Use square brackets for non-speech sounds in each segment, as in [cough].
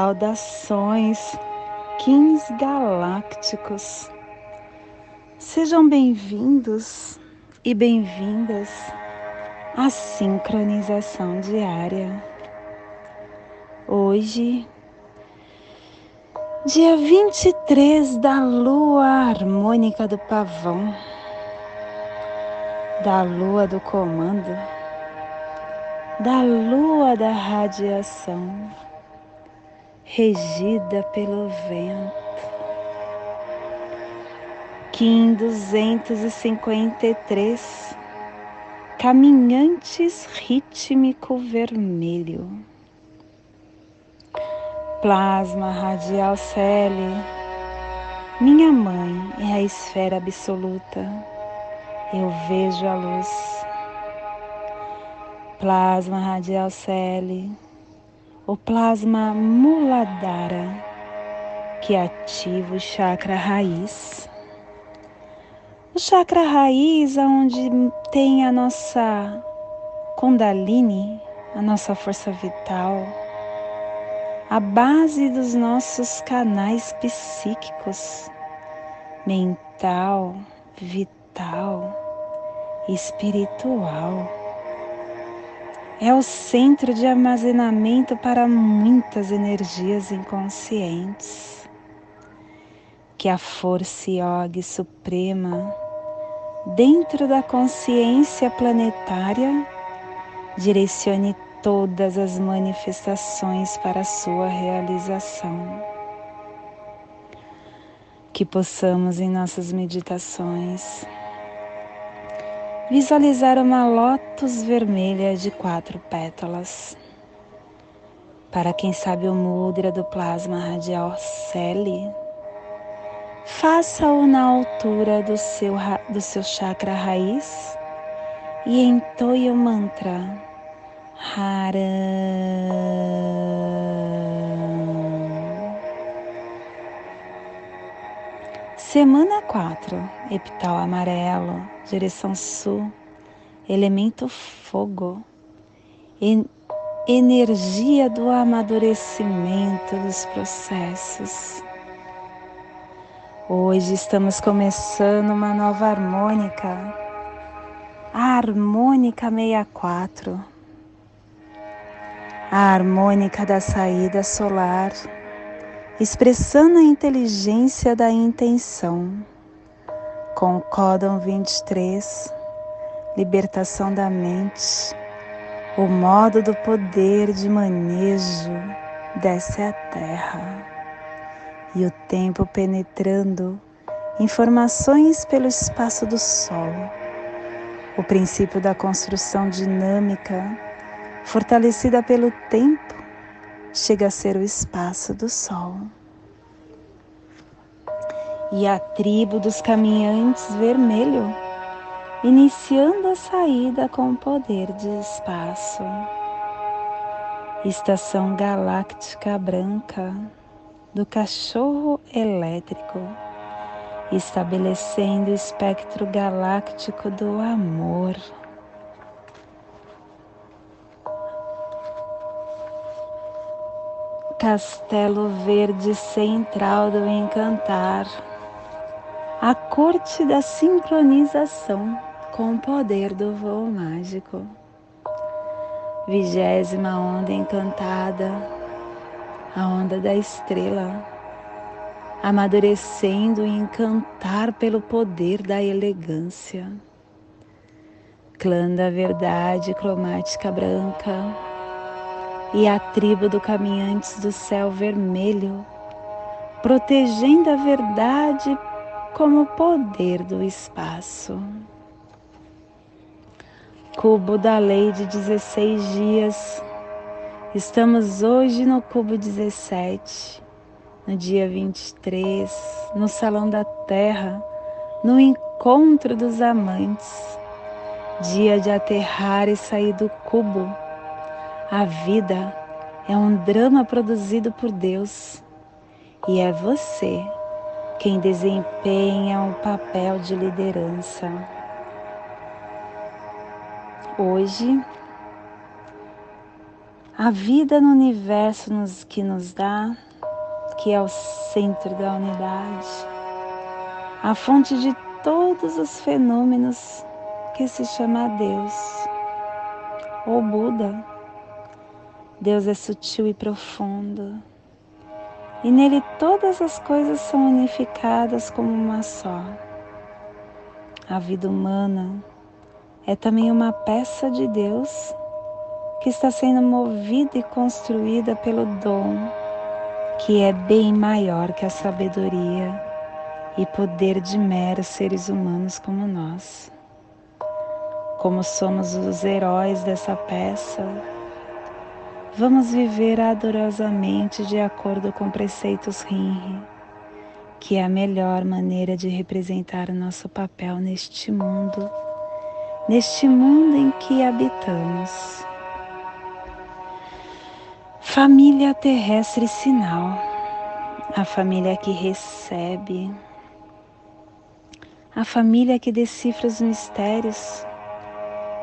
Saudações, Kings Galácticos. Sejam bem-vindos e bem-vindas à sincronização diária. Hoje, dia 23 da lua harmônica do pavão da lua do comando, da lua da radiação, regida pelo vento. Kim 253, caminhantes rítmico vermelho. Plasma radial Cele, minha mãe é a esfera absoluta eu vejo a luz. Plasma radial Cele, o plasma Muladhara, que ativa o chakra raiz. O chakra raiz, onde tem a nossa Kundalini, a nossa força vital, a base dos nossos canais psíquicos, mental, vital espiritual. É o centro de armazenamento para muitas energias inconscientes. Que a força yoga suprema, dentro da consciência planetária, direcione todas as manifestações para sua realização. Que possamos em nossas meditações visualizar uma lótus vermelha de quatro pétalas. Para quem sabe o mudra do plasma radial Celi, faça-o na altura do seu, do seu chakra raiz e entoie o mantra Haram. Semana 4, epital amarelo, direção sul, elemento fogo, en energia do amadurecimento dos processos. Hoje estamos começando uma nova harmônica, a harmônica 64, a harmônica da saída solar expressando a inteligência da intenção. Com o códon 23, libertação da mente, o modo do poder de manejo desce à terra e o tempo penetrando informações pelo espaço do Sol, o princípio da construção dinâmica, fortalecida pelo tempo chega a ser o espaço do sol. E a tribo dos caminhantes vermelho, iniciando a saída com o poder de espaço. Estação galáctica branca do cachorro elétrico, estabelecendo o espectro galáctico do amor. Castelo Verde Central do Encantar, a corte da sincronização com o poder do voo mágico. Vigésima onda encantada, a onda da estrela, amadurecendo e encantar pelo poder da elegância. Clã da verdade cromática branca e a tribo do Caminhantes do Céu Vermelho, protegendo a verdade como poder do espaço. Cubo da Lei de 16 dias. Estamos hoje no cubo 17, no dia 23, no Salão da Terra, no encontro dos amantes. Dia de aterrar e sair do cubo a vida é um drama produzido por Deus e é você quem desempenha o um papel de liderança. Hoje, a vida no universo nos, que nos dá, que é o centro da unidade, a fonte de todos os fenômenos que se chama Deus ou Buda. Deus é sutil e profundo, e nele todas as coisas são unificadas como uma só. A vida humana é também uma peça de Deus que está sendo movida e construída pelo dom, que é bem maior que a sabedoria e poder de meros seres humanos como nós. Como somos os heróis dessa peça, vamos viver adorosamente de acordo com preceitos Rinri, que é a melhor maneira de representar o nosso papel neste mundo, neste mundo em que habitamos. Família terrestre sinal, a família que recebe, a família que decifra os mistérios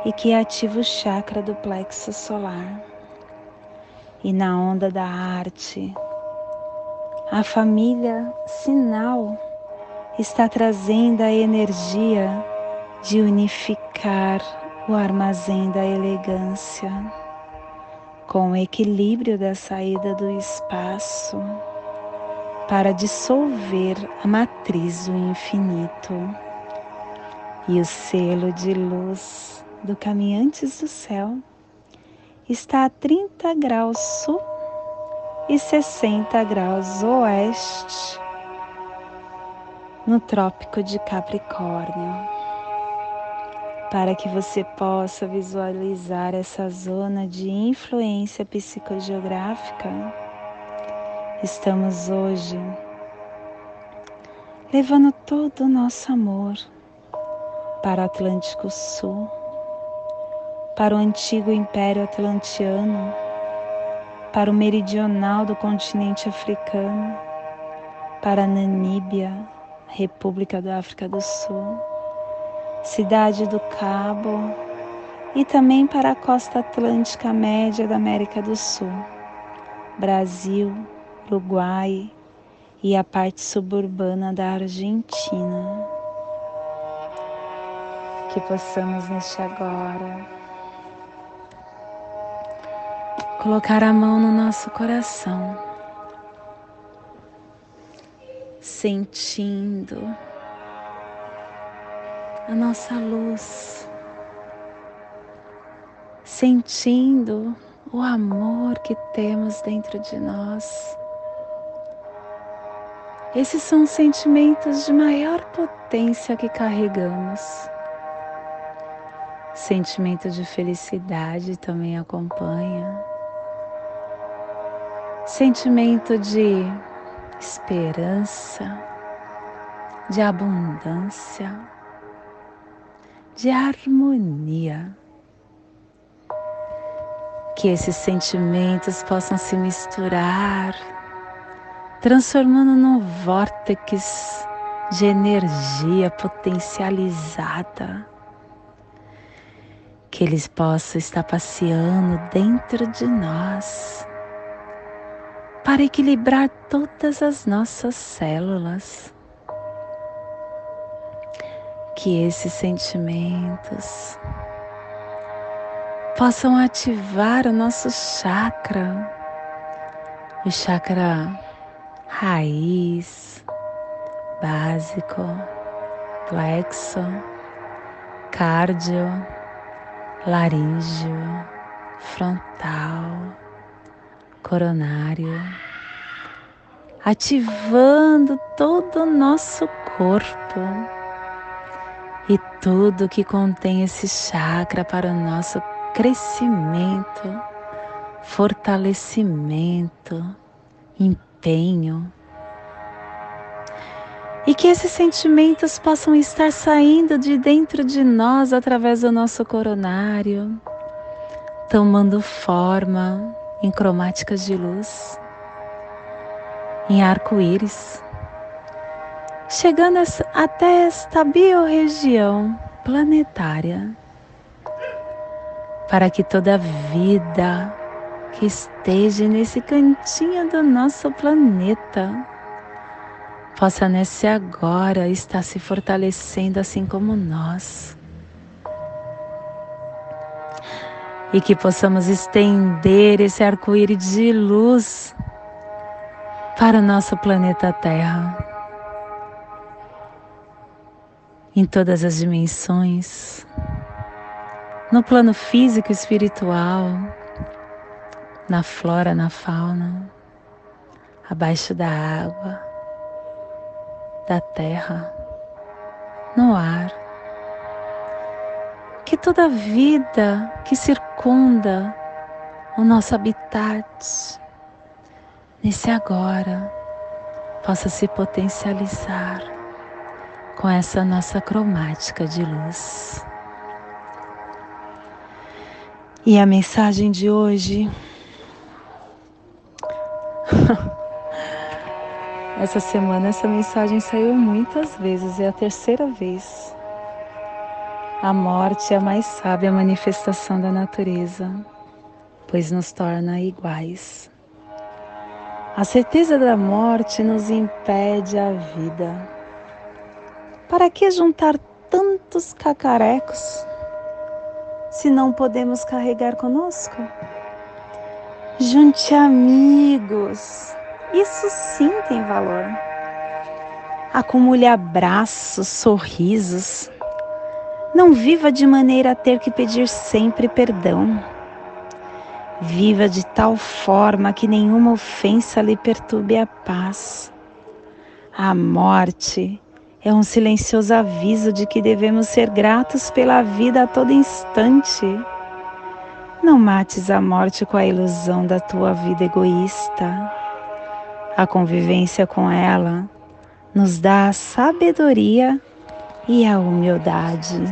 e que ativa o chakra do plexo solar. E na onda da arte, a família sinal está trazendo a energia de unificar o armazém da elegância com o equilíbrio da saída do espaço para dissolver a matriz do infinito. E o selo de luz do Caminhantes do Céu está a 30 graus sul e 60 graus oeste no Trópico de Capricórnio. Para que você possa visualizar essa zona de influência psicogeográfica, estamos hoje levando todo o nosso amor para o Atlântico Sul, para o antigo Império Atlantiano, para o meridional do continente africano, para Namíbia, República da África do Sul Cidade do Cabo e também para a costa atlântica média da América do Sul, Brasil, Uruguai e a parte suburbana da Argentina. Que possamos neste agora colocar a mão no nosso coração, sentindo a nossa luz, sentindo o amor que temos dentro de nós. Esses são sentimentos de maior potência que carregamos. Sentimento de felicidade também acompanha. Sentimento de esperança, de abundância de harmonia. Que esses sentimentos possam se misturar, transformando num vórtex de energia potencializada. Que eles possam estar passeando dentro de nós para equilibrar todas as nossas células. Que esses sentimentos possam ativar o nosso chakra, o chakra raiz, básico, plexo, cardio, laríngeo, frontal, coronário, ativando todo o nosso corpo e tudo que contém esse chakra para o nosso crescimento, fortalecimento, empenho. E que esses sentimentos possam estar saindo de dentro de nós através do nosso coronário, tomando forma em cromáticas de luz, em arco-íris chegando até esta biorregião planetária, para que toda vida que esteja nesse cantinho do nosso planeta possa nesse agora estar se fortalecendo assim como nós. E que possamos estender esse arco-íris de luz para o nosso planeta Terra. Em todas as dimensões, no plano físico e espiritual, na flora, na fauna, abaixo da água, da terra, no ar. Que toda vida que circunda o nosso habitat, nesse agora, possa se potencializar com essa nossa cromática de luz. E a mensagem de hoje [laughs] Essa semana essa mensagem saiu muitas vezes, é a terceira vez. A morte é a mais sábia manifestação da natureza, pois nos torna iguais. A certeza da morte nos impede a vida. Para que juntar tantos cacarecos se não podemos carregar conosco? Junte amigos, isso sim tem valor. Acumule abraços, sorrisos. Não viva de maneira a ter que pedir sempre perdão. Viva de tal forma que nenhuma ofensa lhe perturbe a paz. A morte é um silencioso aviso de que devemos ser gratos pela vida a todo instante. Não mates a morte com a ilusão da tua vida egoísta. A convivência com ela nos dá a sabedoria e a humildade.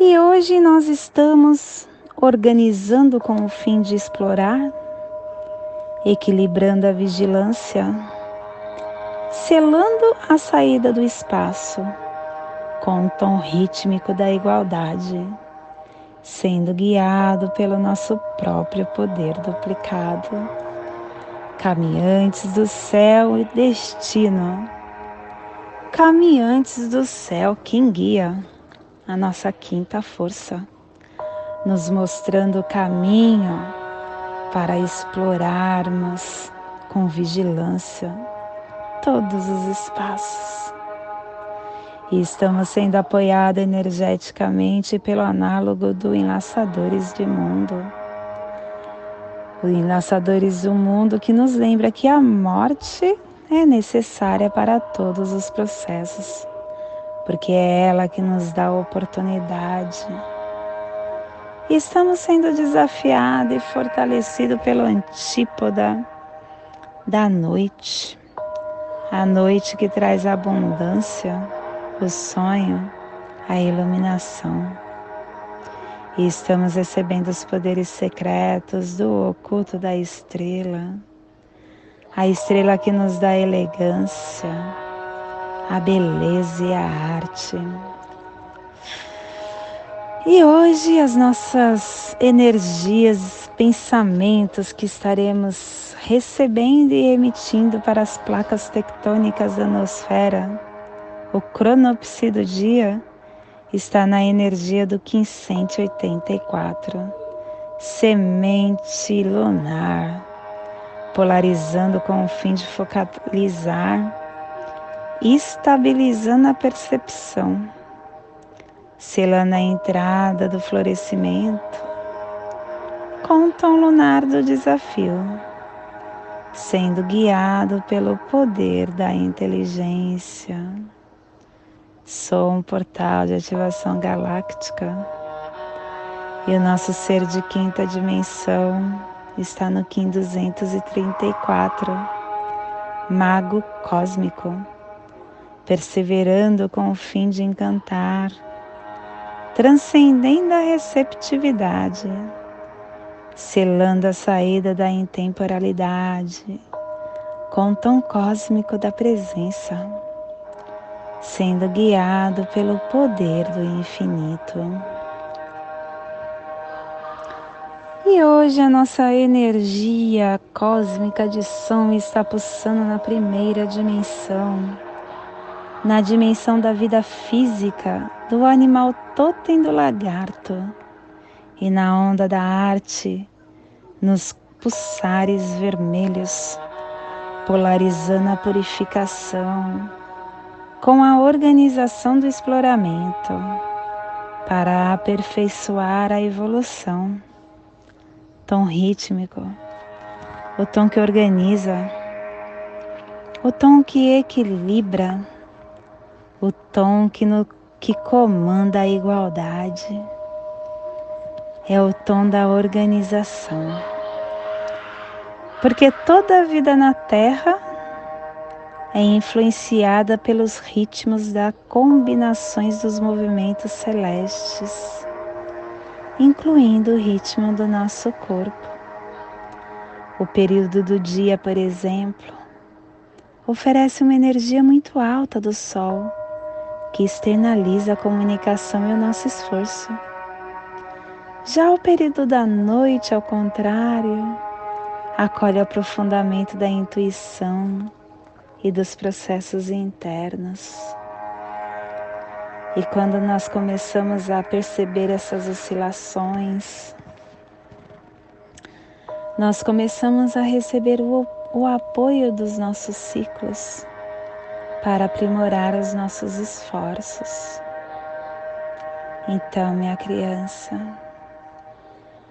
E hoje nós estamos organizando com o fim de explorar, equilibrando a vigilância, selando a saída do espaço com o tom rítmico da igualdade sendo guiado pelo nosso próprio poder duplicado. Caminhantes do céu e destino. Caminhantes do céu, quem guia? A nossa quinta força, nos mostrando o caminho para explorarmos com vigilância todos os espaços e estamos sendo apoiados energeticamente pelo análogo do Enlaçadores de Mundo. O Enlaçadores do Mundo que nos lembra que a morte é necessária para todos os processos, porque é ela que nos dá a oportunidade. E estamos sendo desafiados e fortalecidos pelo antípoda da noite, a noite que traz abundância o sonho, a iluminação. E estamos recebendo os poderes secretos do oculto da estrela, a estrela que nos dá elegância, a beleza e a arte. E hoje as nossas energias, pensamentos que estaremos recebendo e emitindo para as placas tectônicas da nosfera o cronopsi do dia está na energia do 1584, semente lunar, polarizando com o fim de focalizar, estabilizando a percepção, selando a entrada do florescimento, com o tom lunar do desafio sendo guiado pelo poder da inteligência. Sou um portal de ativação galáctica e o nosso ser de quinta dimensão está no Kim 234, Mago Cósmico, perseverando com o fim de encantar, transcendendo a receptividade, selando a saída da intemporalidade. Com o tom cósmico da presença. Sendo guiado pelo poder do infinito. E hoje a nossa energia cósmica de som está pulsando na primeira dimensão, na dimensão da vida física do animal totem do lagarto e na onda da arte, nos pulsares vermelhos, polarizando a purificação com a organização do exploramento para aperfeiçoar a evolução tom rítmico, o tom que organiza, o tom que equilibra, o tom que, no, que comanda a igualdade. É o tom da organização. Porque toda a vida na Terra é influenciada pelos ritmos das combinações dos movimentos celestes incluindo o ritmo do nosso corpo. O período do dia, por exemplo, oferece uma energia muito alta do Sol, que externaliza a comunicação e o nosso esforço. Já o período da noite, ao contrário, acolhe o aprofundamento da intuição e dos processos internos. E quando nós começamos a perceber essas oscilações, nós começamos a receber o, o apoio dos nossos ciclos para aprimorar os nossos esforços. Então, minha criança,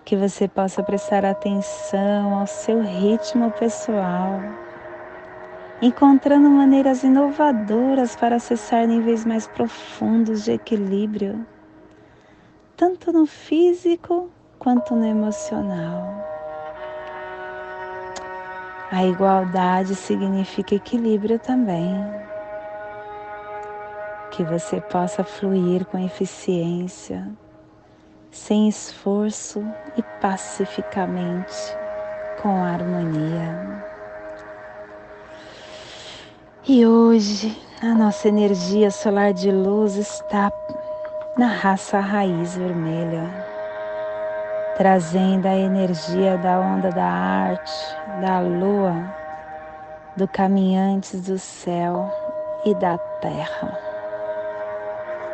que você possa prestar atenção ao seu ritmo pessoal encontrando maneiras inovadoras para acessar níveis mais profundos de equilíbrio, tanto no físico quanto no emocional. A igualdade significa equilíbrio também. Que você possa fluir com eficiência, sem esforço e pacificamente, com harmonia. E hoje a nossa energia solar de luz está na raça raiz vermelha, trazendo a energia da onda da arte, da lua, do caminhantes do céu e da terra.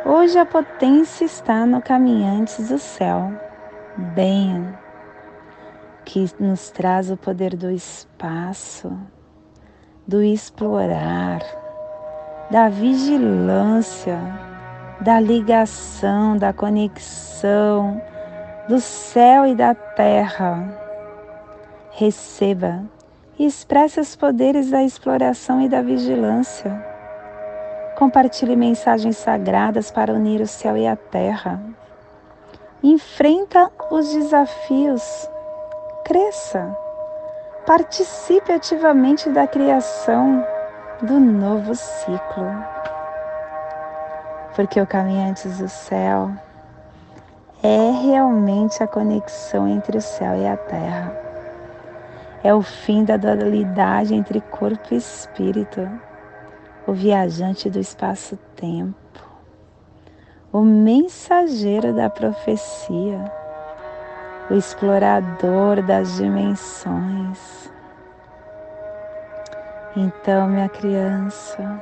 Hoje a potência está no caminhantes do céu, bem, que nos traz o poder do espaço, do explorar, da vigilância, da ligação, da conexão do céu e da terra. Receba e expresse os poderes da exploração e da vigilância. Compartilhe mensagens sagradas para unir o céu e a terra. Enfrenta os desafios. Cresça Participe ativamente da criação do novo ciclo. Porque o caminho antes do céu é realmente a conexão entre o céu e a terra. É o fim da dualidade entre corpo e espírito, o viajante do espaço-tempo, o mensageiro da profecia o explorador das dimensões. Então, minha criança,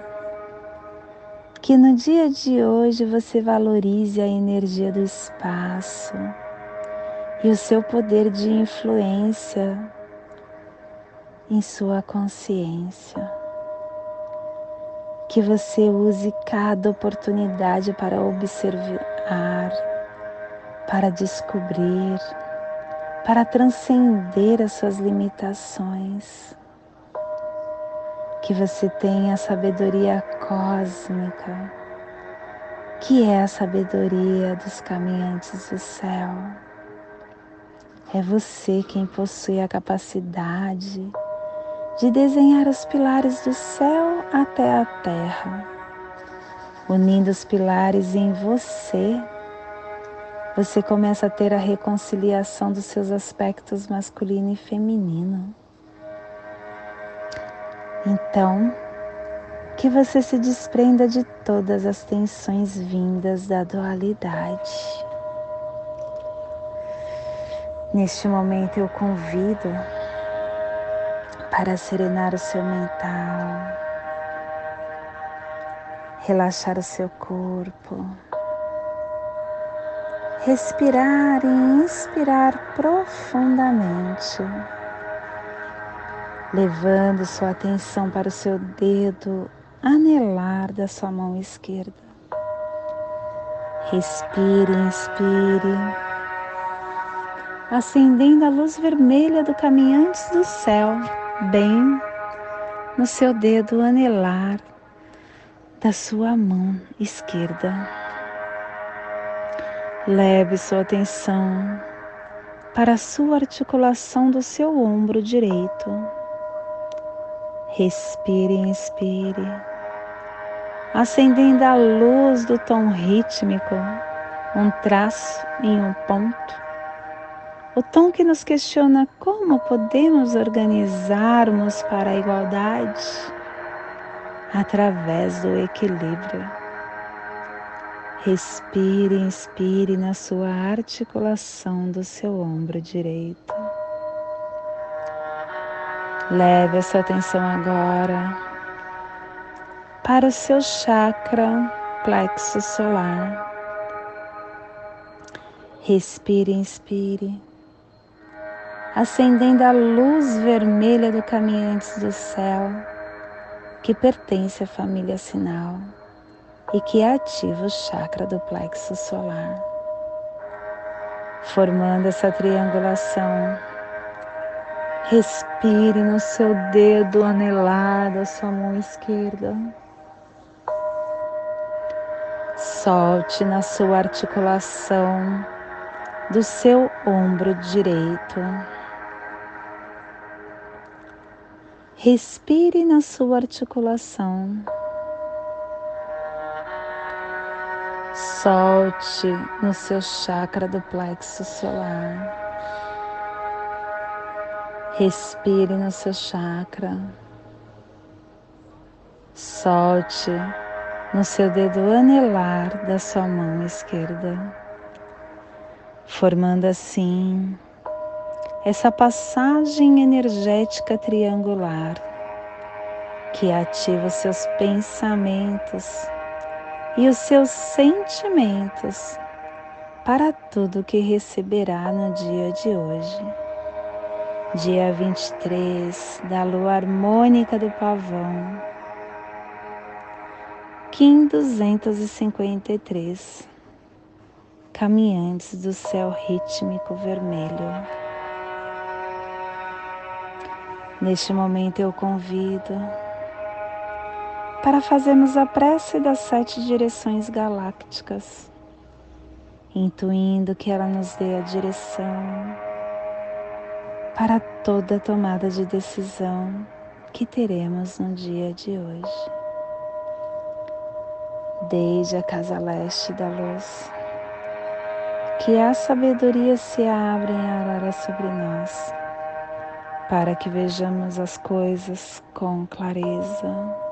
que no dia de hoje você valorize a energia do espaço e o seu poder de influência em sua consciência. Que você use cada oportunidade para observar, para descobrir para transcender as suas limitações. Que você tenha a sabedoria cósmica, que é a sabedoria dos caminhantes do céu. É você quem possui a capacidade de desenhar os pilares do céu até a terra, unindo os pilares em você você começa a ter a reconciliação dos seus aspectos masculino e feminino. Então, que você se desprenda de todas as tensões vindas da dualidade. Neste momento eu convido para serenar o seu mental, relaxar o seu corpo, respirar e inspirar profundamente, levando sua atenção para o seu dedo anelar da sua mão esquerda. Respire, inspire, acendendo a luz vermelha do caminhante do céu, bem no seu dedo anelar da sua mão esquerda. Leve sua atenção para a sua articulação do seu ombro direito. Respire e inspire acendendo a luz do tom rítmico, um traço em um ponto. O tom que nos questiona como podemos organizarmos para a igualdade através do equilíbrio. Respire inspire na sua articulação do seu ombro direito. Leve a sua atenção agora para o seu chakra plexo solar. Respire, inspire, acendendo a luz vermelha do Caminhantes do Céu, que pertence à família sinal e que ativa o chakra do plexo solar. Formando essa triangulação, respire no seu dedo anelado, a sua mão esquerda Solte na sua articulação do seu ombro direito. Respire na sua articulação. Solte no seu chakra do plexo solar. Respire no seu chakra. Solte no seu dedo anelar da sua mão esquerda, formando assim essa passagem energética triangular que ativa os seus pensamentos e os seus sentimentos para tudo que receberá no dia de hoje. Dia 23 da lua harmônica do pavão Kim 253 Caminhantes do céu rítmico vermelho. Neste momento eu convido para fazermos a prece das sete direções galácticas, intuindo que ela nos dê a direção para toda tomada de decisão que teremos no dia de hoje desde a casa leste da luz. Que a sabedoria se abra em aurora sobre nós, para que vejamos as coisas com clareza.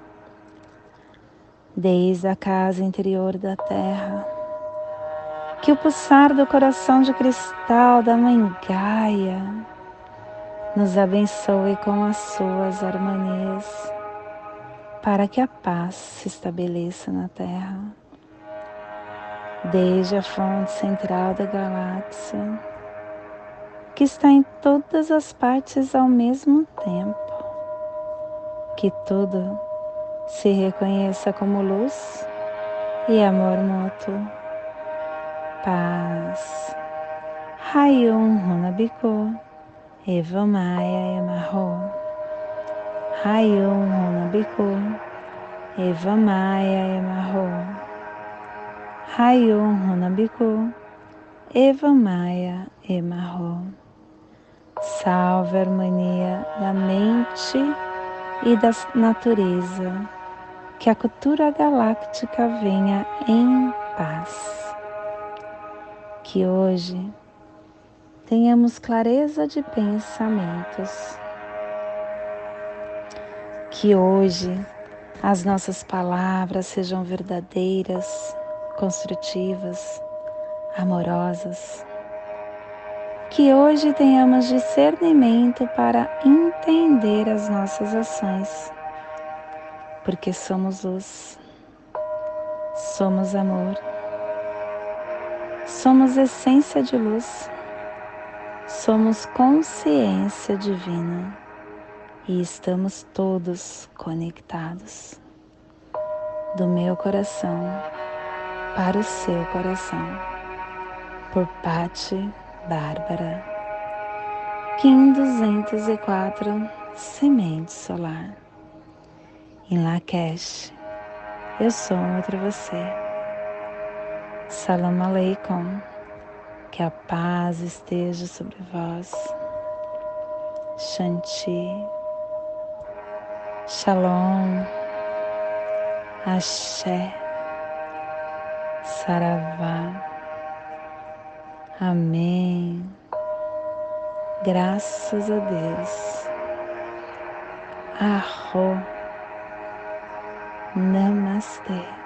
desde a casa interior da terra. Que o pulsar do coração de cristal da Mãe Gaia nos abençoe com as suas harmonias para que a paz se estabeleça na Terra. Desde a fonte central da galáxia, que está em todas as partes ao mesmo tempo, que tudo se reconheça como luz e amor mútuo, paz. Hayum Runabiku, Eva Maia Emarro. Hayum Runabiku, Eva Maia Emarro. Hayum Runabiku, Eva Maia Emarro. Salve a harmonia da mente e da natureza, que a cultura galáctica venha em paz. Que hoje tenhamos clareza de pensamentos. Que hoje as nossas palavras sejam verdadeiras, construtivas, amorosas. Que hoje tenhamos discernimento para entender as nossas ações, porque somos luz, somos amor, somos essência de luz Somos consciência divina e estamos todos conectados do meu coração para o seu coração. Por Pati Bárbara, Kim 204, Semente Solar. Em Lakesh, eu sou outra você. Salam Aleikum. Que a paz esteja sobre vós. Shanti. Shalom. Axé. Saravá. Amém. Graças a Deus. Arro. Namaste.